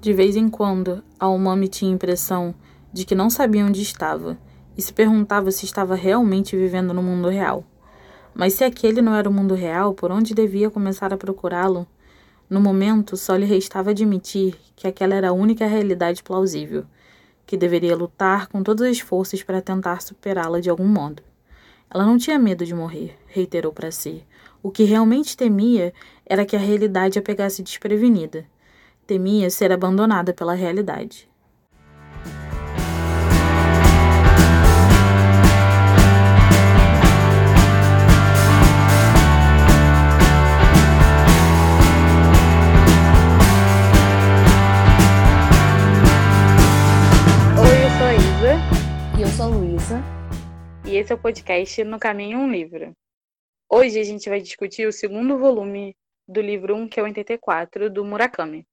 De vez em quando, a Umami tinha a impressão de que não sabia onde estava e se perguntava se estava realmente vivendo no mundo real. Mas se aquele não era o mundo real, por onde devia começar a procurá-lo? No momento, só lhe restava admitir que aquela era a única realidade plausível, que deveria lutar com todas as forças para tentar superá-la de algum modo. Ela não tinha medo de morrer, reiterou para si. O que realmente temia era que a realidade a pegasse desprevenida. Temia ser abandonada pela realidade. e esse é o podcast No Caminho um Livro. Hoje a gente vai discutir o segundo volume do livro 1, que é o 84, do Murakami.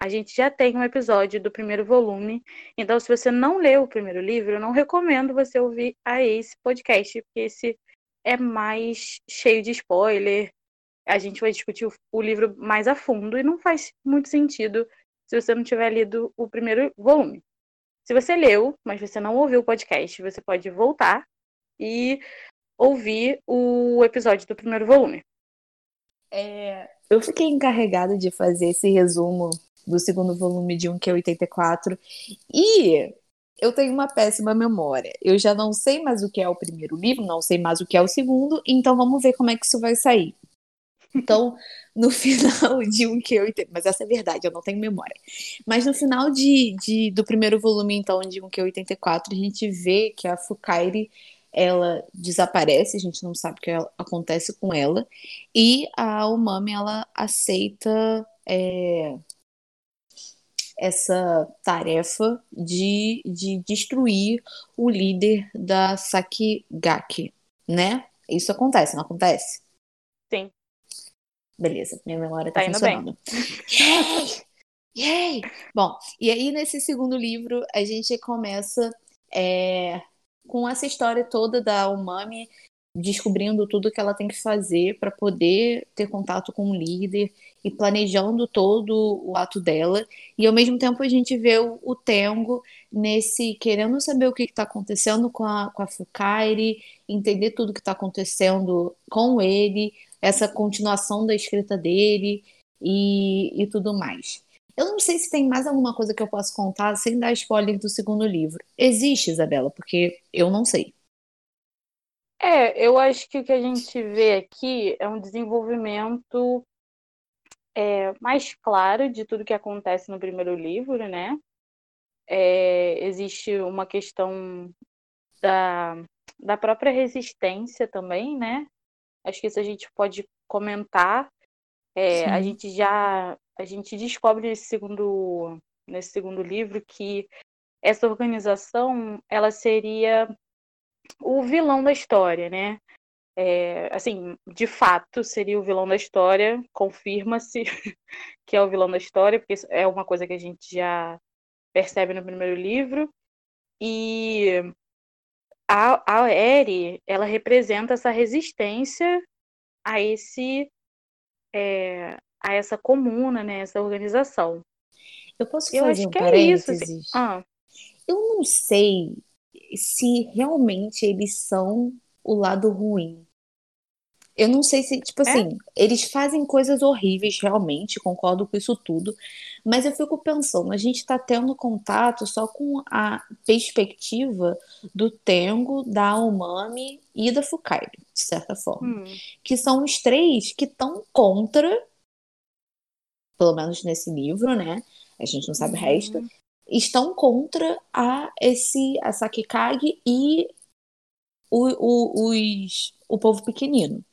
A gente já tem um episódio do primeiro volume, então se você não leu o primeiro livro, eu não recomendo você ouvir a esse podcast, porque esse é mais cheio de spoiler. A gente vai discutir o, livro mais a fundo e não faz muito sentido se você não tiver lido o primeiro volume. Se você leu, mas você não ouviu o podcast, você pode voltar e ouvir o episódio do primeiro volume. É, eu fiquei encarregada de fazer esse resumo do segundo volume de 1 que é 84 e eu tenho uma péssima memória. Eu já não sei mais o que é o primeiro livro, não sei mais o que é o segundo, então vamos ver como é que isso vai sair. Então, no final de um que eu entendo, mas essa é verdade, eu não tenho memória. Mas no final de, de do primeiro volume, então, de um que 84, a gente vê que a Fukairi ela desaparece, a gente não sabe o que acontece com ela, e a Umami ela aceita é, essa tarefa de, de destruir o líder da Sakigaki, né? Isso acontece, não acontece? Sim. Beleza, minha memória tá, tá funcionando. Yay! Yay! Bom, e aí nesse segundo livro a gente começa é, com essa história toda da Umami descobrindo tudo que ela tem que fazer para poder ter contato com o líder e planejando todo o ato dela. E ao mesmo tempo a gente vê o, o Tengo nesse querendo saber o que está acontecendo com a, com a Fukairi, entender tudo que está acontecendo com ele, essa continuação da escrita dele e, e tudo mais. Eu não sei se tem mais alguma coisa que eu posso contar sem dar spoiler do segundo livro. Existe, Isabela, porque eu não sei. É, eu acho que o que a gente vê aqui é um desenvolvimento é, mais claro de tudo que acontece no primeiro livro, né? É, existe uma questão da, da própria resistência também, né? Acho que isso a gente pode comentar. É, a gente já a gente descobre nesse segundo, nesse segundo livro que essa organização ela seria o vilão da história, né? É, assim, de fato, seria o vilão da história, confirma-se que é o vilão da história, porque é uma coisa que a gente já percebe no primeiro livro. E a, a Eri, ela representa essa resistência a esse é, a essa comuna, né, essa organização. Eu posso eu fazer um que parênteses? É isso, assim. ah. Eu não sei se realmente eles são o lado ruim. Eu não sei se, tipo é? assim, eles fazem coisas horríveis realmente, concordo com isso tudo, mas eu fico pensando, a gente tá tendo contato só com a perspectiva do Tengo, da Umami e da Fukairi, de certa forma. Hum. Que são os três que estão contra pelo menos nesse livro, né? A gente não sabe uhum. o resto, estão contra a esse a Sakikage e o, o, os, o povo pequenino.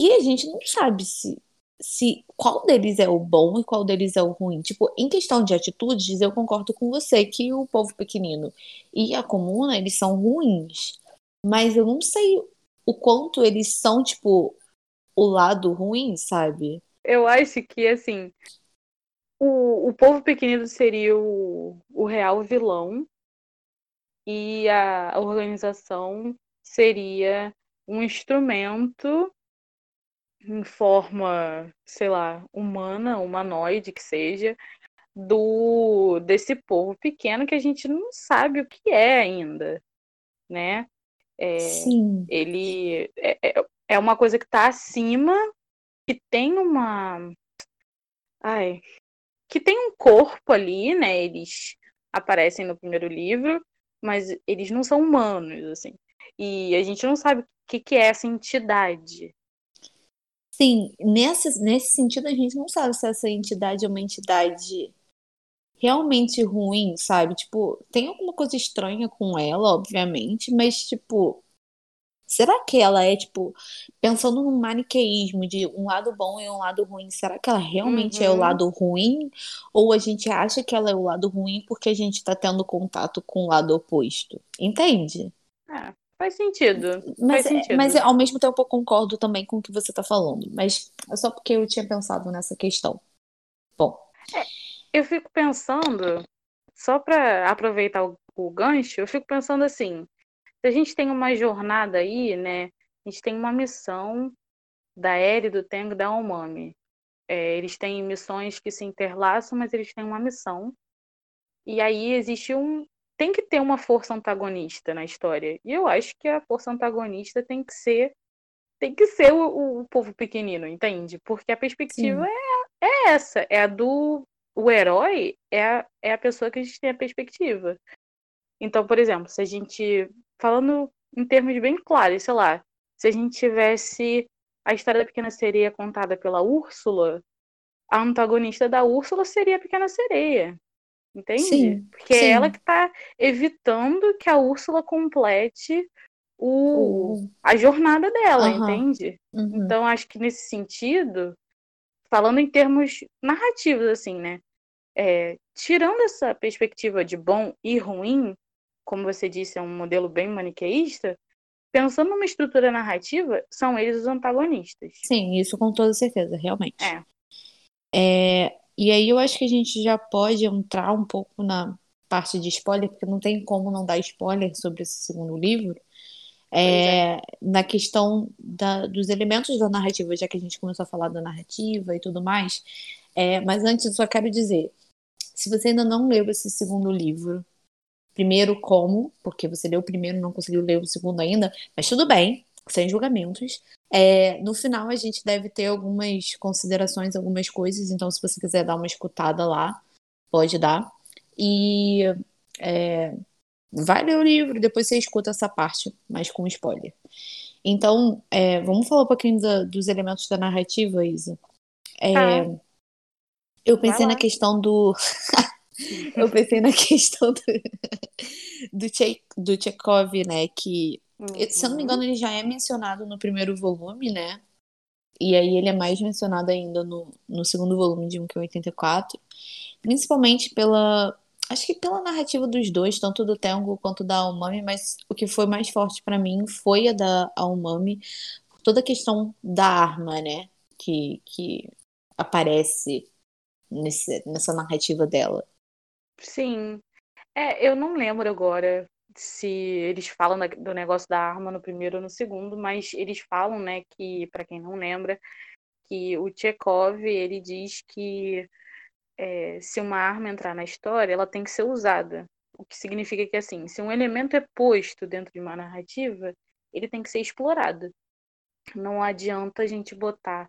E a gente não sabe se, se qual deles é o bom e qual deles é o ruim. Tipo, em questão de atitudes, eu concordo com você que o povo pequenino e a comuna, eles são ruins. Mas eu não sei o quanto eles são, tipo, o lado ruim, sabe? eu acho que, assim, o, o povo pequenino seria o, o real vilão e a organização seria um instrumento em forma, sei lá, humana, humanoide que seja, do desse povo pequeno que a gente não sabe o que é ainda, né? É, Sim. Ele é, é, é uma coisa que está acima, que tem uma. Ai. Que tem um corpo ali, né? Eles aparecem no primeiro livro, mas eles não são humanos, assim. E a gente não sabe o que, que é essa entidade. Sim, nesse, nesse sentido a gente não sabe se essa entidade é uma entidade realmente ruim, sabe? Tipo, tem alguma coisa estranha com ela, obviamente, mas, tipo, será que ela é, tipo, pensando no maniqueísmo de um lado bom e um lado ruim, será que ela realmente uhum. é o uhum. lado ruim? Ou a gente acha que ela é o lado ruim porque a gente tá tendo contato com o lado oposto? Entende? É, faz sentido. Mas, faz sentido. mas ao mesmo tempo eu concordo também com o que você tá falando. Mas é só porque eu tinha pensado nessa questão. Bom. É eu fico pensando, só para aproveitar o, o, gancho, eu fico pensando assim: a gente tem uma jornada aí, né? A gente tem uma missão da Eri, do Tengo e da Omami. É, eles têm missões que se interlaçam, mas eles têm uma missão. E aí existe um. Tem que ter uma força antagonista na história. E eu acho que a força antagonista tem que ser. Tem que ser o, o povo pequenino, entende? Porque a perspectiva é, é essa, é a do o herói é a, é a pessoa que a gente tem a perspectiva. Então, por exemplo, se a gente. Falando em termos bem claros, sei lá, se a gente tivesse a história da Pequena Sereia contada pela Úrsula, a antagonista da Úrsula seria a Pequena Sereia. Entende? Sim, Porque sim. é ela que está evitando que a Úrsula complete o, a jornada dela, uhum. entende? Uhum. Então, acho que nesse sentido, falando em termos narrativos, assim, né? É, tirando essa perspectiva de bom e ruim, como você disse, é um modelo bem maniqueísta, pensando numa estrutura narrativa, são eles os antagonistas. Sim, isso com toda certeza, realmente. É. é e aí eu acho que a gente já pode entrar um pouco na parte de spoiler, porque não tem como não dar spoiler sobre esse segundo livro. É, é. Na questão da, dos elementos da narrativa, já que a gente começou a falar da narrativa e tudo mais. É, mas antes, eu só quero dizer: se você ainda não leu esse segundo livro, primeiro, como? Porque você leu o primeiro e não conseguiu ler o segundo ainda, mas tudo bem, sem julgamentos. É, no final, a gente deve ter algumas considerações, algumas coisas, então, se você quiser dar uma escutada lá, pode dar. E. É, vai ler o livro, depois você escuta essa parte, mas com spoiler. Então, é, vamos falar um pouquinho da, dos elementos da narrativa, Isa. É, ah. Eu pensei na questão do. eu pensei na questão do, do, che... do Chekhov, né? Que, uhum. se eu não me engano, ele já é mencionado no primeiro volume, né? E aí ele é mais mencionado ainda no, no segundo volume de 1Q84. Principalmente pela, acho que pela narrativa dos dois, tanto do Tengo quanto da Almami, mas o que foi mais forte para mim foi a da Almami, toda a questão da arma, né, que, que aparece nesse, nessa narrativa dela. Sim. É, eu não lembro agora se eles falam do negócio da arma no primeiro ou no segundo, mas eles falam, né, que, para quem não lembra, que o Chekhov, ele diz que é, se uma arma entrar na história, ela tem que ser usada. O que significa que, assim, se um elemento é posto dentro de uma narrativa, ele tem que ser explorado. Não adianta a gente botar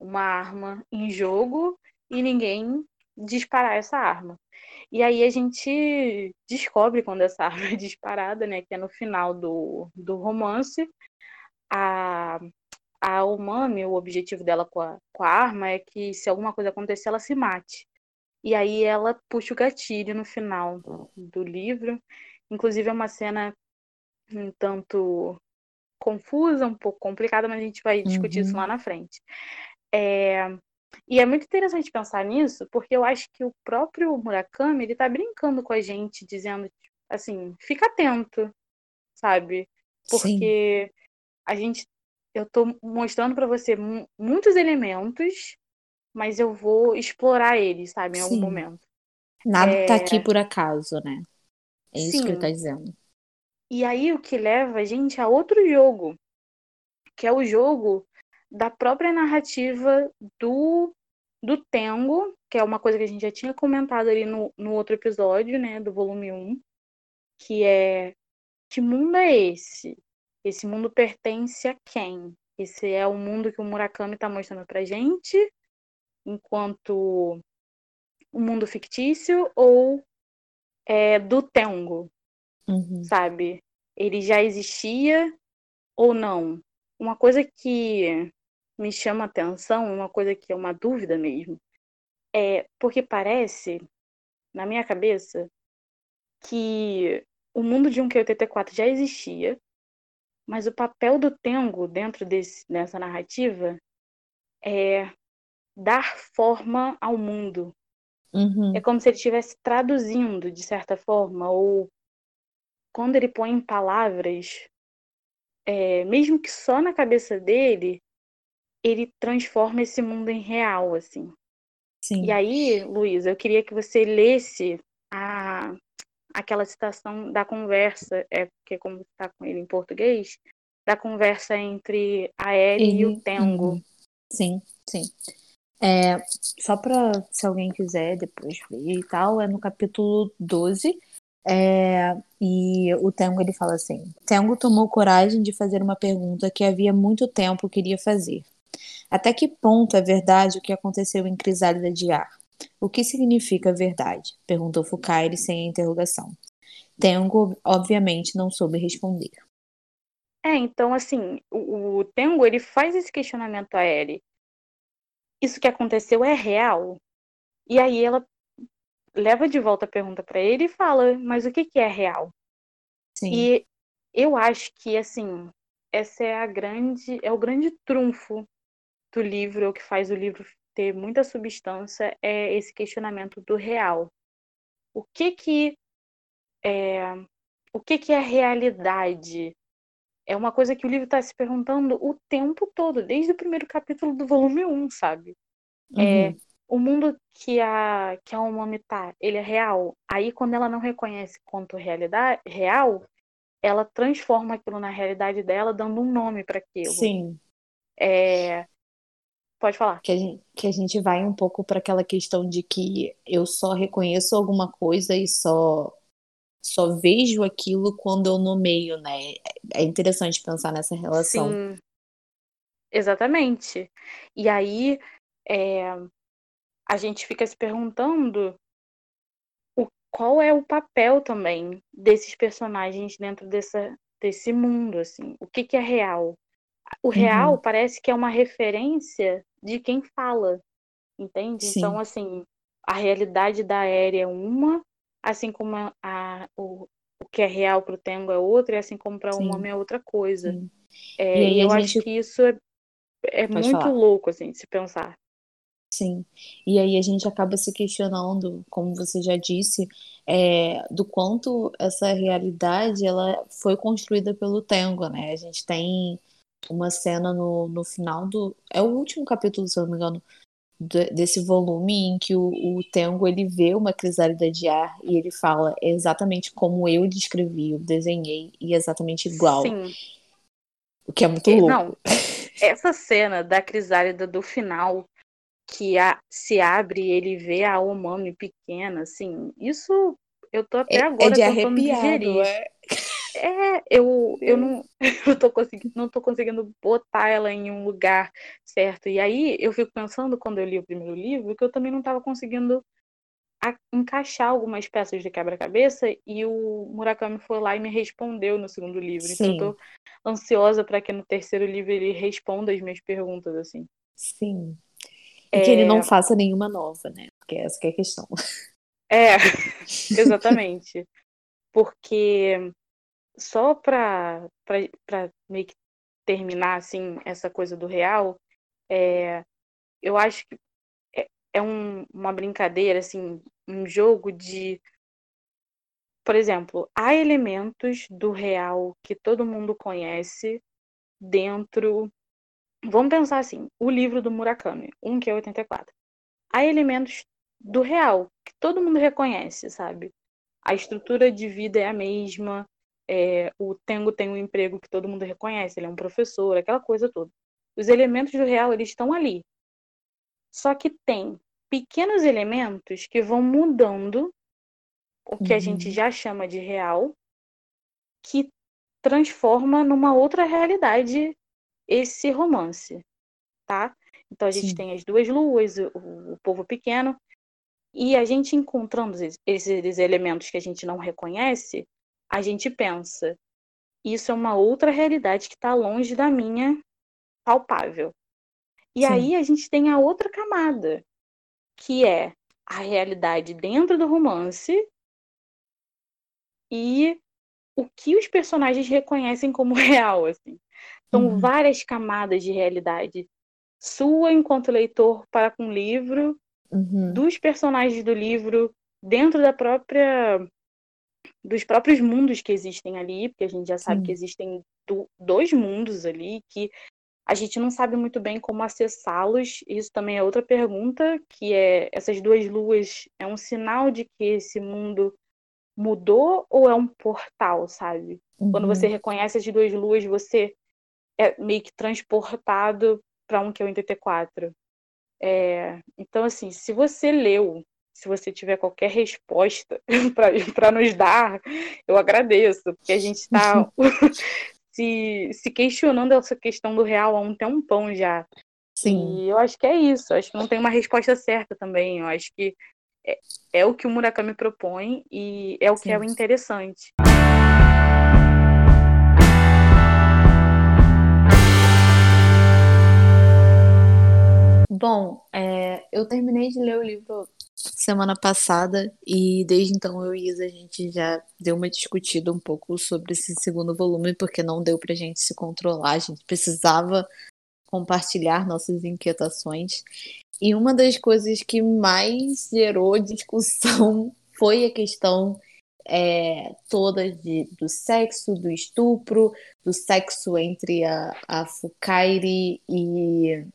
uma arma em jogo e ninguém disparar essa arma. E aí a gente descobre quando essa arma é disparada, né? Que é no final do, do romance. A, a Umami, o objetivo dela com a, com a arma é que se alguma coisa acontecer, ela se mate. E aí ela puxa o gatilho no final do livro. Inclusive é uma cena um tanto confusa, um pouco complicada, mas a gente vai discutir uhum. isso lá na frente. É... E é muito interessante pensar nisso, porque eu acho que o próprio Murakami, ele tá brincando com a gente, dizendo, assim, fica atento, sabe? Porque Sim. a gente, eu tô mostrando para você muitos elementos mas eu vou explorar ele, sabe, em algum momento. Nada é... tá aqui por acaso, né? É isso Sim. que ele tá dizendo. E aí o que leva a gente a outro jogo, que é o jogo da própria narrativa do, do Tengo que é uma coisa que a gente já tinha comentado ali no, no outro episódio, né, do volume 1, que é que mundo é esse? Esse mundo pertence a quem? Esse é o mundo que o Murakami está mostrando pra gente, enquanto um mundo fictício, ou é do Tengo, uhum. sabe? Ele já existia ou não? Uma coisa que me chama atenção, uma coisa que é uma dúvida mesmo, é porque parece, na minha cabeça, que o mundo de um QTT4 já existia, mas o papel do Tengo dentro desse, dessa narrativa é dar forma ao mundo. Uhum. É como se ele estivesse traduzindo, de certa forma, ou quando ele põe em palavras, é, mesmo que só na cabeça dele, ele transforma esse mundo em real, assim. Sim. E aí, Luísa, eu queria que você lesse a, aquela citação da conversa, é porque como está com ele em português, da conversa entre a Ellie e o Tengo. Uhum. Sim, sim. É, só para se alguém quiser depois ver e tal, é no capítulo 12. É, e o Tengo ele fala assim: Tengo tomou coragem de fazer uma pergunta que havia muito tempo queria fazer. Até que ponto é verdade o que aconteceu em Crisálida de Ar? O que significa verdade? Perguntou Fukairi sem interrogação. Tengo, obviamente, não soube responder. É, então, assim, o, o Tengo, ele faz esse questionamento a Eri. Isso que aconteceu é real? E aí ela leva de volta a pergunta para ele e fala, mas o que, que é real? Sim. E eu acho que, assim, essa é a grande, é o grande trunfo do livro, o que faz o livro ter muita substância é esse questionamento do real. O que que é, o que que é realidade? É uma coisa que o livro está se perguntando o tempo todo, desde o primeiro capítulo do volume 1, sabe? É, uhum. É, o mundo que a que a Umami tá, ele é real. Aí quando ela não reconhece quanto realidade real, ela transforma aquilo na realidade dela, dando um nome para aquilo. Sim. É, Pode falar. Que a gente, que a gente vai um pouco para aquela questão de que eu só reconheço alguma coisa e só só vejo aquilo quando eu nomeio, né? É interessante pensar nessa relação. Sim. Exatamente. E aí é, a gente fica se perguntando o, qual é o papel também desses personagens dentro dessa, desse mundo, assim. O que, que é real? O real uhum. parece que é uma referência de quem fala, entende? Sim. Então, assim, a realidade da aérea é uma, assim como a, a o, o que é real para o Tengo é outra, e assim como para um homem é outra coisa. É, e eu gente... acho que isso é, é muito falar. louco, assim, de se pensar. Sim, e aí a gente acaba se questionando, como você já disse, é, do quanto essa realidade ela foi construída pelo Tengo, né? A gente tem uma cena no, no final do. É o último capítulo, se eu não me engano, desse volume em que o, o Tengo ele vê uma crisálida de ar e ele fala exatamente como eu descrevi, eu desenhei e exatamente igual. Sim. O que é muito louco. Não, essa cena da crisálida do final que a, se abre e ele vê a Omami pequena, assim, isso eu tô até agora é, é de tentando digerir. É. É, eu, eu não eu tô conseguindo, não tô conseguindo botar ela em um lugar certo. E aí eu fico pensando, quando eu li o primeiro livro, que eu também não estava conseguindo encaixar algumas peças de quebra-cabeça e o Murakami foi lá e me respondeu no segundo livro. Sim. Então eu tô ansiosa para que no terceiro livro ele responda as minhas perguntas, assim. Sim. E é... que ele não faça nenhuma nova, né? Porque essa que é a questão. É, exatamente. Porque só para meio que terminar assim essa coisa do real, é, eu acho que é, é um, uma brincadeira assim, um jogo de por exemplo, há elementos do real que todo mundo conhece dentro. Vamos pensar assim: o livro do Murakami, 1 que é 84. Há elementos do real que todo mundo reconhece, sabe? A estrutura de vida é a mesma, é, o Tengo tem um emprego que todo mundo reconhece, ele é um professor, aquela coisa toda. Os elementos do real, eles estão ali. Só que tem pequenos elementos que vão mudando o que uhum. a gente uhum. já chama de real, que transforma numa outra realidade esse romance, tá? Então a gente Sim. tem as duas luas, o, o, povo pequeno, e a gente encontrando esses, esses elementos que a gente não reconhece, a gente pensa, isso é uma outra realidade que está longe da minha palpável. E Sim. aí a gente tem a outra camada, que é a realidade dentro do romance e o que os personagens reconhecem como real, assim. São uhum. várias camadas de realidade. Sua enquanto leitor para com o livro, uhum. dos personagens do livro, dentro da própria dos próprios mundos que existem ali, porque a gente já sabe Sim. que existem do, dois mundos ali que a gente não sabe muito bem como acessá-los. Isso também é outra pergunta, que é essas duas luas é um sinal de que esse mundo mudou ou é um portal, sabe? Uhum. Quando você reconhece as duas luas, você é meio que transportado para um que é o 84. É, então, assim, se você leu, se você tiver qualquer resposta para nos dar, eu agradeço, porque a gente está se, se questionando essa questão do real há um tempão já. Sim. E eu acho que é isso. Acho que não tem uma resposta certa também. Eu acho que é, é o que o Murakami propõe e é o Sim. que é o interessante. Bom, é, eu terminei de ler o livro semana passada e desde então eu e Isa a gente já deu uma discutida um pouco sobre esse segundo volume porque não deu pra gente se controlar, a gente precisava compartilhar nossas inquietações. E uma das coisas que mais gerou discussão foi a questão é, toda de, do sexo, do estupro, do sexo entre a, a Fukairi e,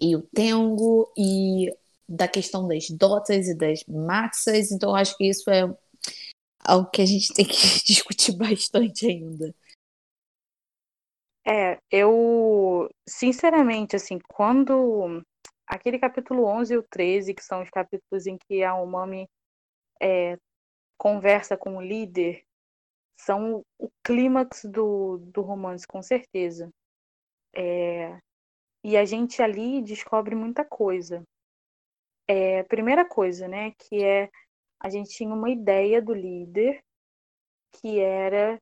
e o Tengo, e da questão das dotas e das maxas, então acho que isso é algo que a gente tem que discutir bastante ainda. É, eu, sinceramente, assim, quando aquele capítulo 11 e o 13, que são os capítulos em que a Umami é, conversa com o líder, são o clímax do, do romance, com certeza. É, e a gente ali descobre muita coisa. É, primeira coisa, né, que é a gente tinha uma ideia do líder que era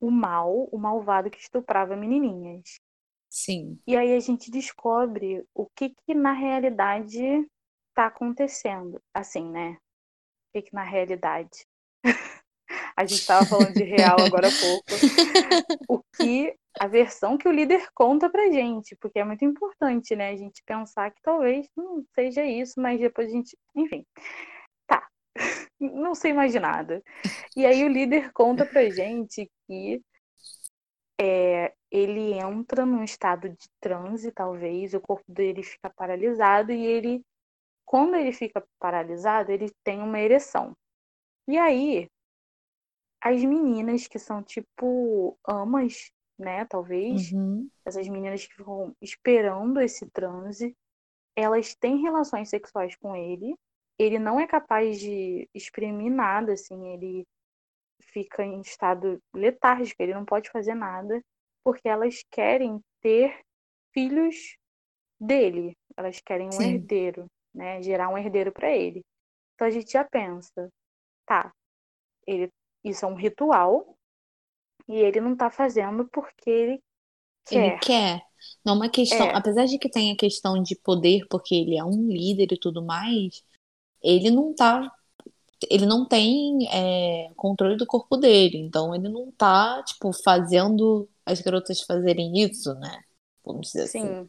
o mal, o malvado que estuprava menininhas. Sim. E aí a gente descobre o que que na realidade está acontecendo, assim, né? O que que na realidade. a gente estava falando de real agora há pouco. o que a versão que o líder conta pra gente, porque é muito importante, né? A gente pensar que talvez não seja isso, mas depois a gente. Enfim. Tá. Não sei mais de nada. E aí o líder conta pra gente que é, ele entra num estado de transe, talvez, o corpo dele fica paralisado e ele, quando ele fica paralisado, ele tem uma ereção. E aí, as meninas que são tipo amas né? Talvez. Uhum. Essas meninas que ficam esperando esse transe, elas têm relações sexuais com ele. Ele não é capaz de exprimir nada, assim, ele fica em estado letárgico, ele não pode fazer nada, porque elas querem ter filhos dele, elas querem um Sim. herdeiro, né? Gerar um herdeiro para ele. Então a gente já pensa, tá, ele, isso é um ritual, e ele não tá fazendo porque ele quer. Ele quer. Não é uma questão. É. Apesar de que tem a questão de poder, porque ele é um líder e tudo mais, ele não tá. Ele não tem é, controle do corpo dele. Então ele não tá, tipo, fazendo as garotas fazerem isso, né? Vamos dizer Sim. assim.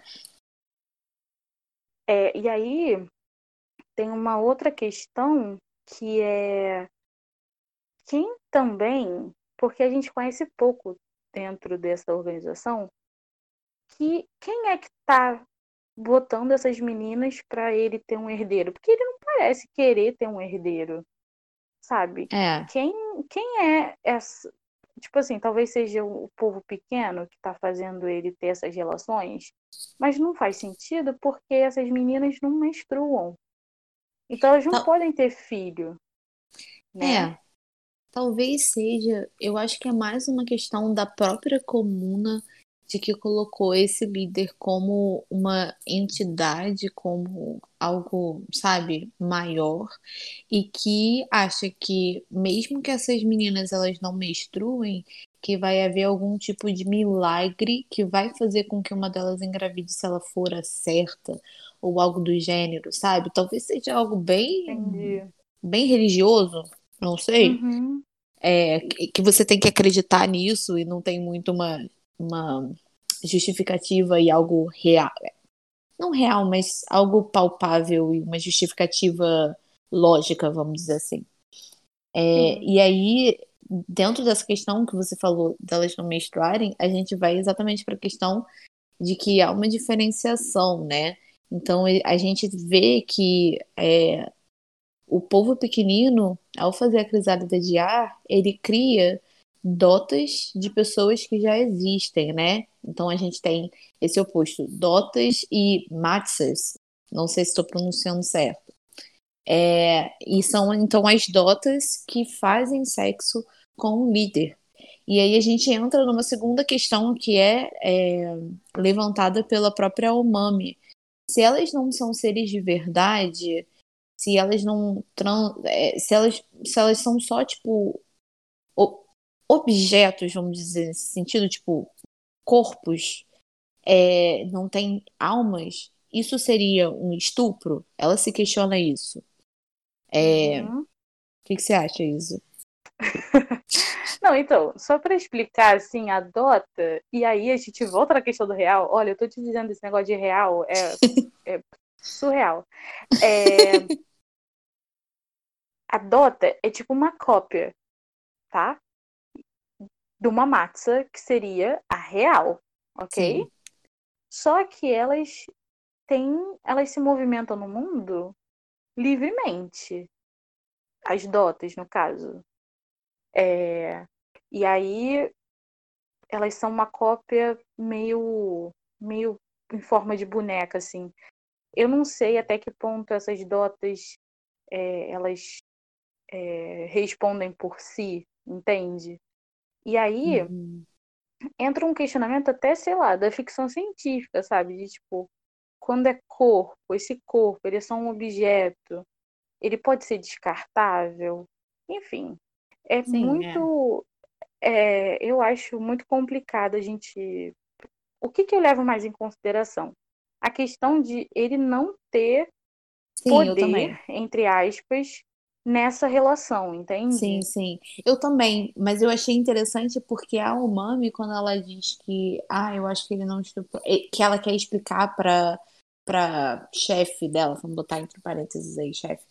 É, e aí tem uma outra questão que é quem também porque a gente conhece pouco dentro dessa organização que quem é que está botando essas meninas para ele ter um herdeiro? Porque ele não parece querer ter um herdeiro, sabe? É. Quem, quem é essa? Tipo assim, talvez seja o povo pequeno que está fazendo ele ter essas relações, mas não faz sentido porque essas meninas não menstruam. Então elas não Tal... podem ter filho. Né? É. Talvez seja, eu acho que é mais uma questão da própria comuna de que colocou esse líder como uma entidade, como algo, sabe, maior, e que acha que mesmo que essas meninas elas não menstruem, que vai haver algum tipo de milagre que vai fazer com que uma delas engravide se ela for a certa ou algo do gênero, sabe? Talvez seja algo bem Entendi. bem religioso, não sei. Uhum. É, que você tem que acreditar nisso e não tem muito uma uma justificativa e algo real. Não real, mas algo palpável e uma justificativa lógica, vamos dizer assim. É, e aí, dentro dessa questão que você falou delas não menstruarem, a gente vai exatamente para a questão de que há uma diferenciação, né? Então a gente vê que é, o povo pequenino, ao fazer a crisálida de ar, ele cria dotas de pessoas que já existem, né? Então a gente tem esse oposto, dotas e matzas. Não sei se estou pronunciando certo. É, e são então as dotas que fazem sexo com o líder. E aí a gente entra numa segunda questão que é, é levantada pela própria Omami. Se elas não são seres de verdade, se elas não é, se elas se elas são só tipo objetos, vamos dizer, nesse sentido, tipo, corpos, é, não tem almas, isso seria um estupro? Ela se questiona isso. É, uhum. O que, que você acha, Isa? Não, então, só para explicar, assim, adota, e aí a gente volta na questão do real. Olha, eu tô te dizendo esse negócio de real, é, é surreal. É, adota é tipo uma cópia, tá? de uma matza que seria a real, ok? Sim. Só que elas têm, elas se movimentam no mundo livremente. As dotas, no caso. É, e aí elas são uma cópia meio, meio em forma de boneca, assim. Eu não sei até que ponto essas dotas é, elas é, respondem por si, entende? E aí uhum. entra um questionamento até, sei lá, da ficção científica, sabe? De tipo, quando é corpo, esse corpo, ele é só um objeto, ele pode ser descartável, enfim. É Sim, muito. É. É, eu acho muito complicado a gente. O que, que eu levo mais em consideração? A questão de ele não ter Sim, poder, entre aspas, nessa relação, entende? Sim, sim. Eu também, mas eu achei interessante porque a Umami, quando ela diz que, ah, eu acho que ele não estuprou, que ela quer explicar para para chefe dela, vamos botar entre parênteses aí, chefe,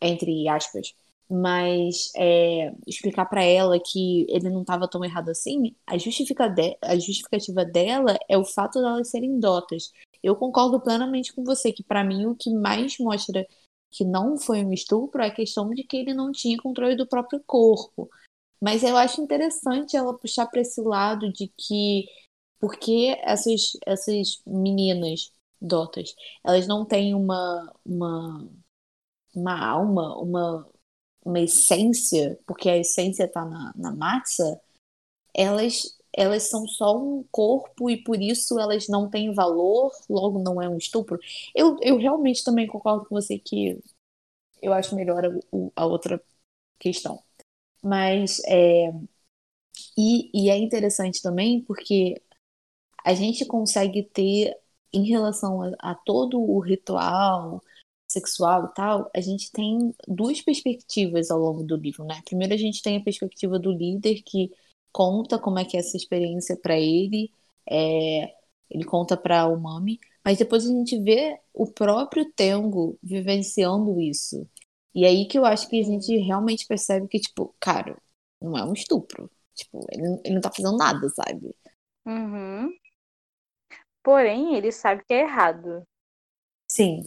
entre aspas, mas é, explicar para ela que ele não estava tão errado assim, a, justifica de, a justificativa dela é o fato delas serem dotas. Eu concordo plenamente com você que para mim o que mais mostra que não foi um estupro é a questão de que ele não tinha controle do próprio corpo. Mas eu acho interessante ela puxar para esse lado de que porque essas, essas meninas dotas, elas não têm uma, uma, uma alma, uma, uma essência, porque a essência está na, na massa, elas elas são só um corpo e por isso elas não têm valor, logo não é um estupro. Eu, eu realmente também concordo com você que eu acho melhor a, a outra questão. Mas é, e, e é interessante também porque a gente consegue ter, em relação a, a todo o ritual sexual e tal, a gente tem duas perspectivas ao longo do livro, né? Primeiro a gente tem a perspectiva do líder que conta como é que é essa experiência para ele, é, ele conta para o Mami, mas depois a gente vê o próprio Tengo vivenciando isso. E aí que eu acho que a gente realmente percebe que, tipo, cara, não é um estupro. Tipo, ele, ele não tá fazendo nada, sabe? Uhum. Porém, ele sabe que é errado. Sim.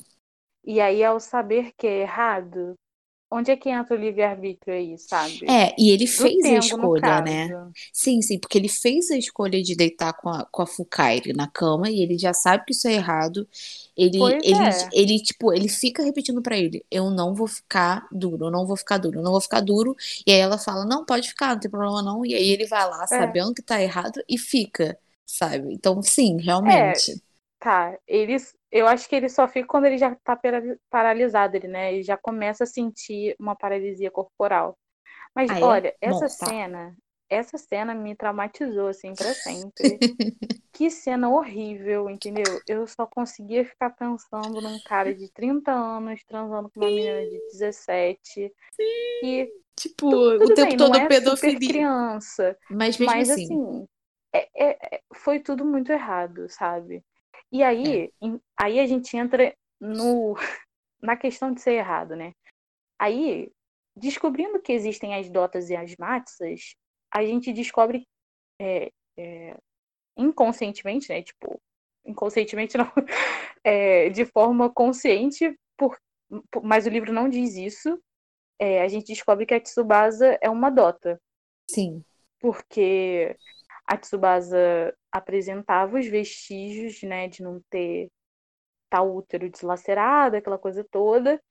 E aí, ao saber que é errado, onde é que entra o livre-arbítrio aí, sabe? É, e ele fez a escolha, né? Sim, sim, porque ele fez a escolha de deitar com a, com a Fukairi na cama e ele já sabe que isso é errado. Ele, ele, é. ele, tipo, ele fica repetindo para ele: eu não vou ficar duro, eu não vou ficar duro, eu não vou ficar duro. E aí ela fala: não, pode ficar, não tem problema não. E aí ele vai lá, é. sabendo que tá errado, e fica, sabe? Então, sim, realmente. É, tá, eles eu acho que ele só fica quando ele já tá paralisado, ele, né? Ele já começa a sentir uma paralisia corporal. Mas ah, é? olha, é? essa Bom, tá. cena, essa cena me traumatizou assim para sempre. que cena horrível, entendeu? Eu só conseguia ficar pensando num cara de 30 anos transando com uma menina de 17. Sim. E tipo, o tempo bem, todo é pedofilia. criança. Mas mesmo mas, assim, assim é, é, foi tudo muito errado, sabe? E aí, é. em, aí a gente entra no, na questão de ser errado, né? Aí, descobrindo que existem as dotas e as matzas, a gente descobre é, é, inconscientemente, né? Tipo, inconscientemente não, é, de forma consciente, por, por, mas o livro não diz isso. É, a gente descobre que a Tsubasa é uma dota. Sim. Porque a Tsubasa apresentava os vestígios, né, de não ter tal útero deslacerado, aquela coisa toda.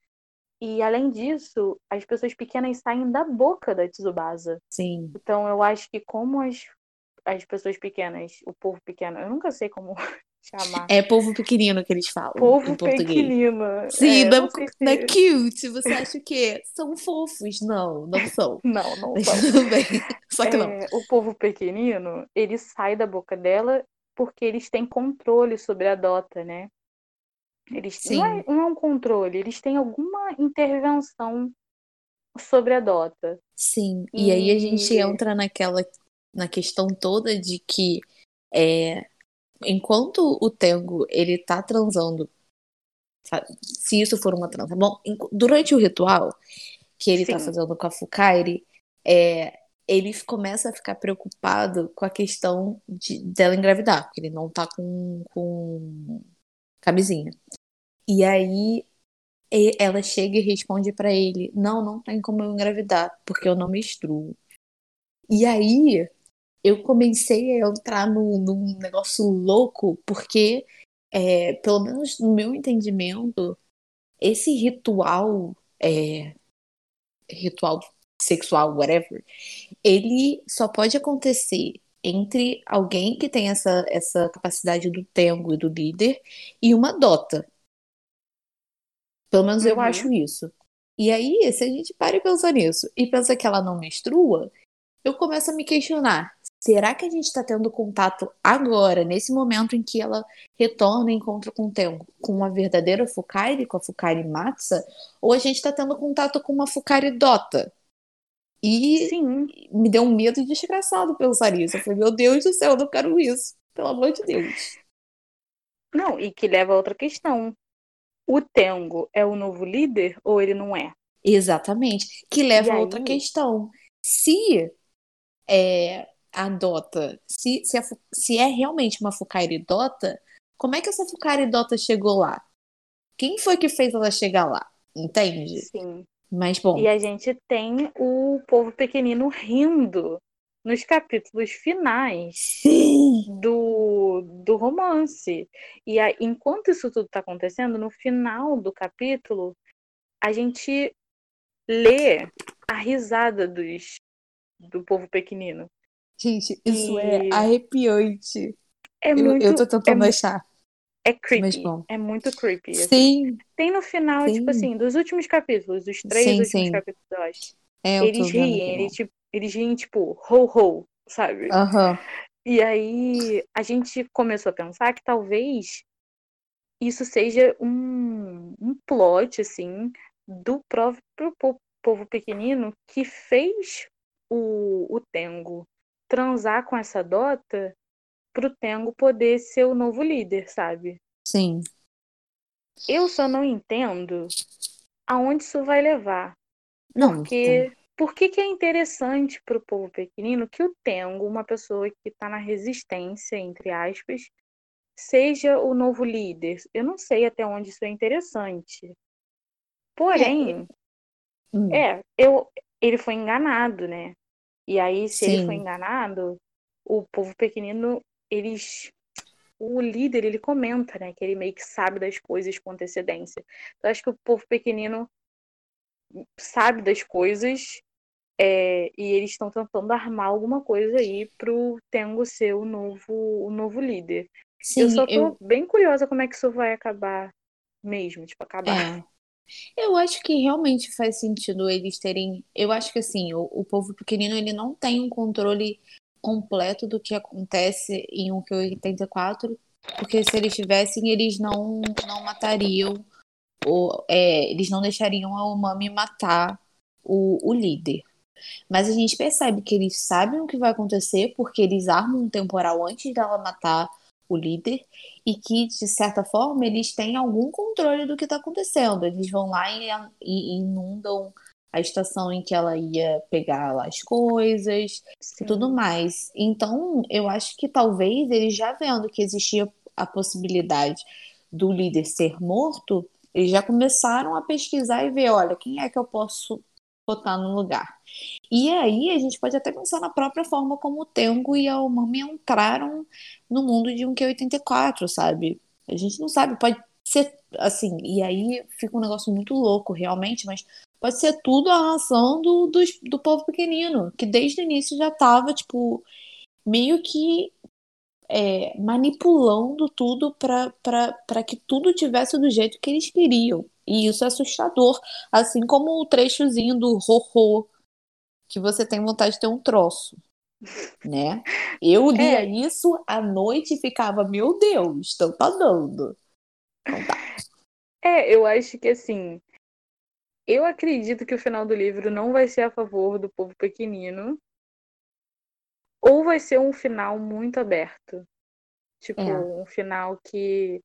E além disso, as pessoas pequenas saem da boca da Tsubasa. Sim. Então eu acho que como as, as pessoas pequenas, o povo pequeno, eu nunca sei como chamar. É povo pequenino que eles falam. Povo em português. pequenino. Sim, é, não, se... é cute. Você acha que são fofos? Não, não são. não, não são. Tudo bem. Só que é, não. O povo pequenino, ele sai da boca dela porque eles têm controle sobre a Dota, né? Eles Sim. Não, é, não é um controle, eles têm alguma intervenção sobre a Dota. Sim, e, e aí a gente entra naquela na questão toda de que é, enquanto o Tengo ele tá transando, se isso for uma transa, bom, durante o ritual que ele tá Sim. tá fazendo com a Fukairi, é, ele começa a ficar preocupado com a questão de, dela engravidar, porque ele não tá com, com camisinha. E aí ela chega e responde para ele: Não, não tem como eu engravidar, porque eu não menstruo. E aí eu comecei a entrar num, num negócio louco, porque, é, pelo menos no meu entendimento, esse ritual, é, ritual sexual, whatever, ele só pode acontecer entre alguém que tem essa, essa capacidade do tengo e do líder e uma dota. Pelo menos uhum. eu acho isso. E aí, se a gente para e pensa nisso e pensa que ela não menstrua, eu começo a me questionar: será que a gente está tendo contato agora, nesse momento em que ela retorna e encontra com o Tengo, com uma verdadeira Fukari, com a Fukari Matsa, ou a gente está tendo contato com uma Fukari Dota? E Sim. me deu um medo desgraçado pensar nisso. Eu falei, meu Deus do céu, eu não quero isso. Pelo amor de Deus. Não, e que leva a outra questão. O Tengo é o novo líder ou ele não é? Exatamente. Que leva a outra questão. Se é, a Dota, se, se, a, se é realmente uma Fukairi Dota, como é que essa Fukairi Dota chegou lá? Quem foi que fez ela chegar lá? Entende? Sim. Mas bom. E a gente tem o povo pequenino rindo nos capítulos finais Sim. do, do romance. E a, enquanto isso tudo está acontecendo, no final do capítulo, a gente lê a risada dos, do povo pequenino. Gente, isso é e... é arrepiante. É eu, muito, eu tô tentando é, achar. É creepy. É muito creepy. Assim. Sim. Tem no final, sim. tipo assim, dos últimos capítulos, dos três sim, últimos sim. capítulos, eu acho. É, eu eles riem, eles, tipo, eles riem, tipo, ho ho, sabe? Uhum. E aí a gente começou a pensar que talvez isso seja um, um plot, assim, do próprio povo pequenino que fez o, o Tengo transar com essa Dota pro Tengo poder ser o novo líder, sabe? Sim. Eu só não entendo aonde isso vai levar. Não, porque tá. por que, que é interessante para o povo pequenino que o Tengo, uma pessoa que está na resistência, entre aspas, seja o novo líder? Eu não sei até onde isso é interessante. Porém, é. É, eu, ele foi enganado, né? E aí, se Sim. ele foi enganado, o povo pequenino, eles. O líder, ele comenta, né? Que ele meio que sabe das coisas com antecedência. Então, acho que o povo pequenino sabe das coisas é, e eles estão tentando armar alguma coisa aí pro Tengo ser o novo, o novo líder. Sim, eu só tô eu... bem curiosa como é que isso vai acabar mesmo, tipo, acabar. É. Eu acho que realmente faz sentido eles terem. Eu acho que assim, o, o povo pequenino ele não tem um controle completo do que acontece em um Q84, porque se eles tivessem, eles não, não matariam, ou é, eles não deixariam a Umami matar o, o líder. Mas a gente percebe que eles sabem o que vai acontecer porque eles armam um temporal antes dela matar o líder e que, de certa forma, eles têm algum controle do que está acontecendo. Eles vão lá e, e, inundam a estação em que ela ia pegar lá as coisas Sim. e tudo mais. Então, eu acho que talvez eles já vendo que existia a possibilidade do líder ser morto, eles já começaram a pesquisar e ver, olha, quem é que eu posso botar no lugar. E aí a gente pode até pensar na própria forma como o Tengo e a Umami entraram no mundo de um Q84, sabe? A gente não sabe, pode ser assim, e aí fica um negócio muito louco realmente, mas pode ser tudo a razão do, do, do povo pequenino, que desde o início já tava, tipo, meio que é, manipulando tudo para que tudo tivesse do jeito que eles queriam. E isso é assustador. Assim como o trechozinho do Rorô, que você tem vontade de ter um troço. Né? Eu lia é. isso à noite e ficava, meu Deus, estão tá dando. Então tá. É, eu acho que assim. Eu acredito que o final do livro não vai ser a favor do povo pequenino. Ou vai ser um final muito aberto. Tipo, é. um final que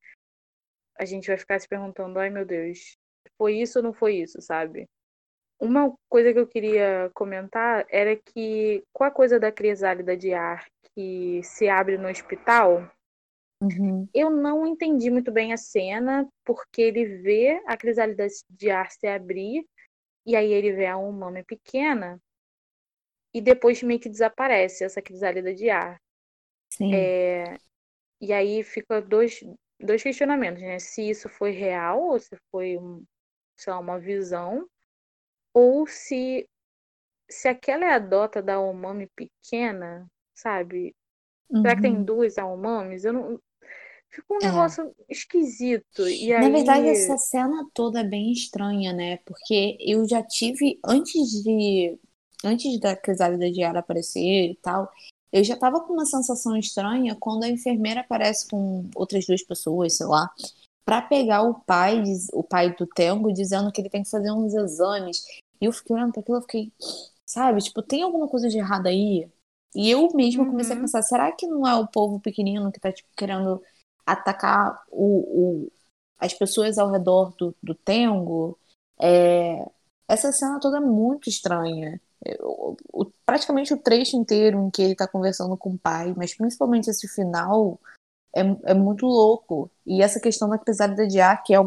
a gente vai ficar se perguntando, ai meu Deus, foi isso ou não foi isso, sabe? Uma coisa que eu queria comentar era que com a coisa da crisálida de ar que se abre no hospital, uhum. eu não entendi muito bem a cena, porque ele vê a crisálida de ar se abrir, e aí ele vê a humana pequena, e depois meio que desaparece essa crisálida de ar. Sim. É, e aí fica dois, dois questionamentos, né? Se isso foi real ou se foi um, sei lá, uma visão, ou se se aquela é a dota da Omami pequena, sabe? Uhum. Será que tem uhum. duas Omamis? Eu não. Fica um é. negócio esquisito. E Na aí... verdade, essa cena toda é bem estranha, né? Porque eu já tive, antes de. Antes da crisálida de ar aparecer e tal, eu já tava com uma sensação estranha quando a enfermeira aparece com outras duas pessoas, sei lá, para pegar o pai, o pai do Tengo, dizendo que ele tem que fazer uns exames. E eu fiquei olhando para aquilo, eu fiquei, sabe, tipo, tem alguma coisa de errado aí? E eu mesma uhum. comecei a pensar, será que não é o povo pequenino que tá, tipo, querendo atacar o, o as pessoas ao redor do, do Tengo? É... Essa cena toda é muito estranha o, o, praticamente o trecho inteiro em que ele está conversando com o pai, mas principalmente esse final é, é muito louco. E essa questão da pesada de ar, que é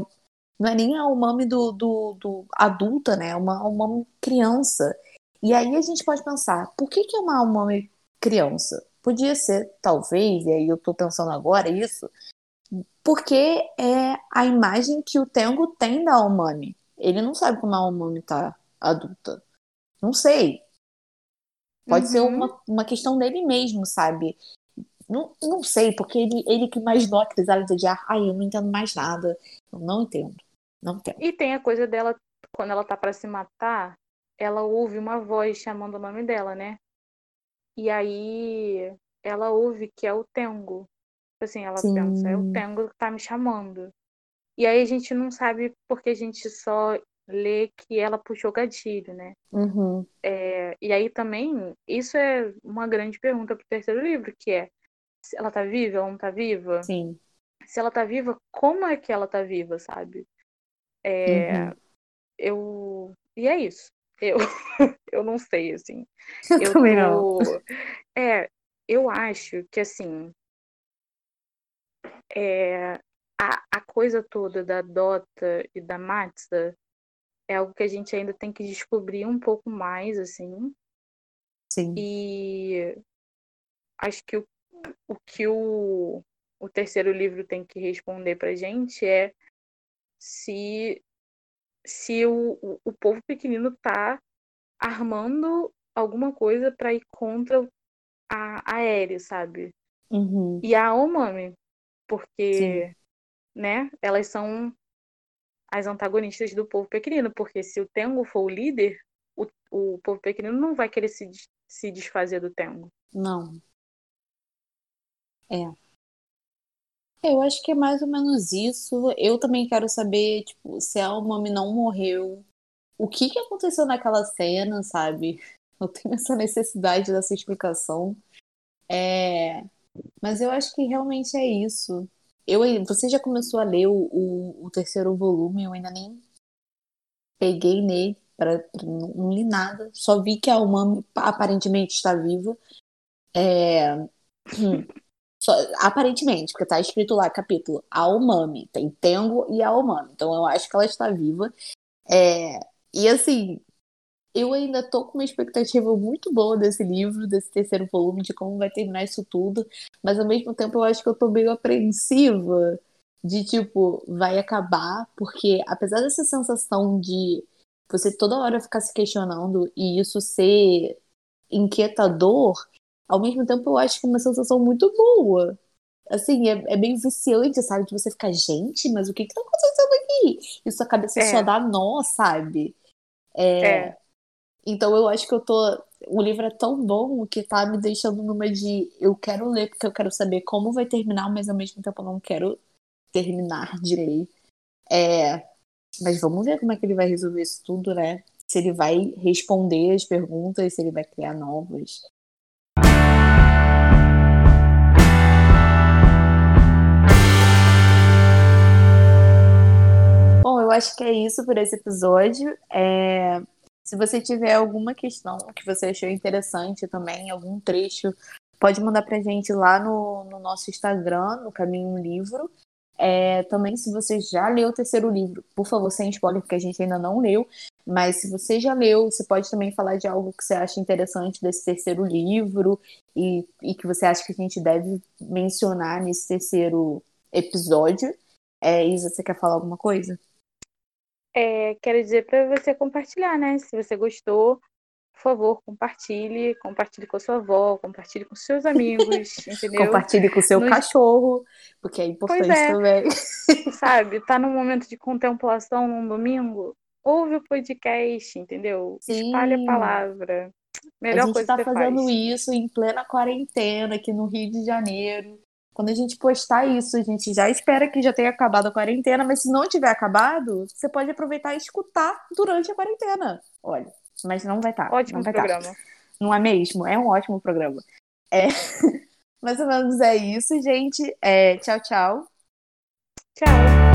não é nem a umami do, do, do adulta, né? É uma umami criança. E aí a gente pode pensar, por que, que é uma umami criança? Podia ser, talvez, e aí eu estou pensando agora isso, porque é a imagem que o Tengo tem da umami. Ele não sabe como a umami tá adulta. Não sei. Pode uhum. ser uma, uma questão dele mesmo, sabe? Não, não sei, porque ele, ele que mais nota crisálida de ar. Ai, eu não entendo mais nada. Eu não entendo. Não entendo. E tem a coisa dela, quando ela tá para se matar, ela ouve uma voz chamando o nome dela, né? E aí ela ouve que é o Tengo. Assim, ela Sim. pensa, é o Tengo que tá me chamando. E aí a gente não sabe porque a gente só ler que ela puxou gatilho, né? Uhum. É, e aí também, isso é uma grande pergunta pro terceiro livro, que é se ela tá viva ou não tá viva? Sim. Se ela tá viva, como é que ela tá viva, sabe? É, uhum. Eu. E é isso. Eu, eu não sei, assim. Eu, eu também tô... não. É, eu acho que, assim. É, a, a coisa toda da Dota e da Matza é algo que a gente ainda tem que descobrir um pouco mais, assim. Sim. E acho que o, o que o, o terceiro livro tem que responder pra gente é se, se o, o, povo pequenino tá armando alguma coisa para ir contra a, a sabe? Uhum. E a Omami, porque, Sim. né, elas são as antagonistas do povo pequenino, porque se o Tengo for o líder, o, o povo pequenino não vai querer se, se desfazer do Tengo. Não. É. Eu acho que é mais ou menos isso. Eu também quero saber, tipo, se a Omami não morreu, o que que aconteceu naquela cena, sabe? Eu tenho essa necessidade dessa explicação. É... Mas eu acho que realmente é isso. Eu, você já começou a ler o, o, o terceiro volume, eu ainda nem peguei nele, pra, pra, não li nada. Só vi que a Umami aparentemente está viva. É... Só, aparentemente, porque tá escrito lá, capítulo, a Umami. Tem Tengo e a Umami. Então eu acho que ela está viva. É... E assim, eu ainda tô com uma expectativa muito boa desse livro, desse terceiro volume, de como vai terminar isso tudo, mas ao mesmo tempo eu acho que eu tô meio apreensiva de tipo, vai acabar, porque apesar dessa sensação de você toda hora ficar se questionando e isso ser inquietador, ao mesmo tempo eu acho que é uma sensação muito boa. Assim, é, é meio viciante, sabe? De você ficar, gente, mas o que que tá acontecendo aqui? E sua cabeça é. só dá nó, sabe? É, é. Então eu acho que eu tô. O livro é tão bom que tá me deixando numa de eu quero ler porque eu quero saber como vai terminar, mas ao mesmo tempo eu não quero terminar de ler. É... Mas vamos ver como é que ele vai resolver isso tudo, né? Se ele vai responder as perguntas, se ele vai criar novas. Acho que é isso por esse episódio. É... Se você tiver alguma questão que você achou interessante também, algum trecho, pode mandar pra gente lá no, no nosso Instagram, no Caminho Livro. É, também, se você já leu o terceiro livro, por favor, sem spoiler, porque a gente ainda não leu. Mas se você já leu, você pode também falar de algo que você acha interessante desse terceiro livro e, e que você acha que a gente deve mencionar nesse terceiro episódio. É, Isa, você quer falar alguma coisa? É, quero dizer para você compartilhar, né? Se você gostou, por favor, compartilhe, compartilhe com a sua avó, compartilhe com seus amigos, entendeu? Compartilhe com o seu Nos... cachorro, porque é importante é. também. Sabe, tá num momento de contemplação num domingo, ouve o podcast, entendeu? Sim. Espalhe a palavra. Melhor a gente está fazendo faz. isso em plena quarentena aqui no Rio de Janeiro. Quando a gente postar isso, a gente já espera que já tenha acabado a quarentena, mas se não tiver acabado, você pode aproveitar e escutar durante a quarentena. Olha, mas não vai estar. Tá, ótimo não vai tá. programa. Estar. Não é mesmo? É um ótimo programa. É... Mais ou menos é isso, gente. É... Tchau, tchau. Tchau.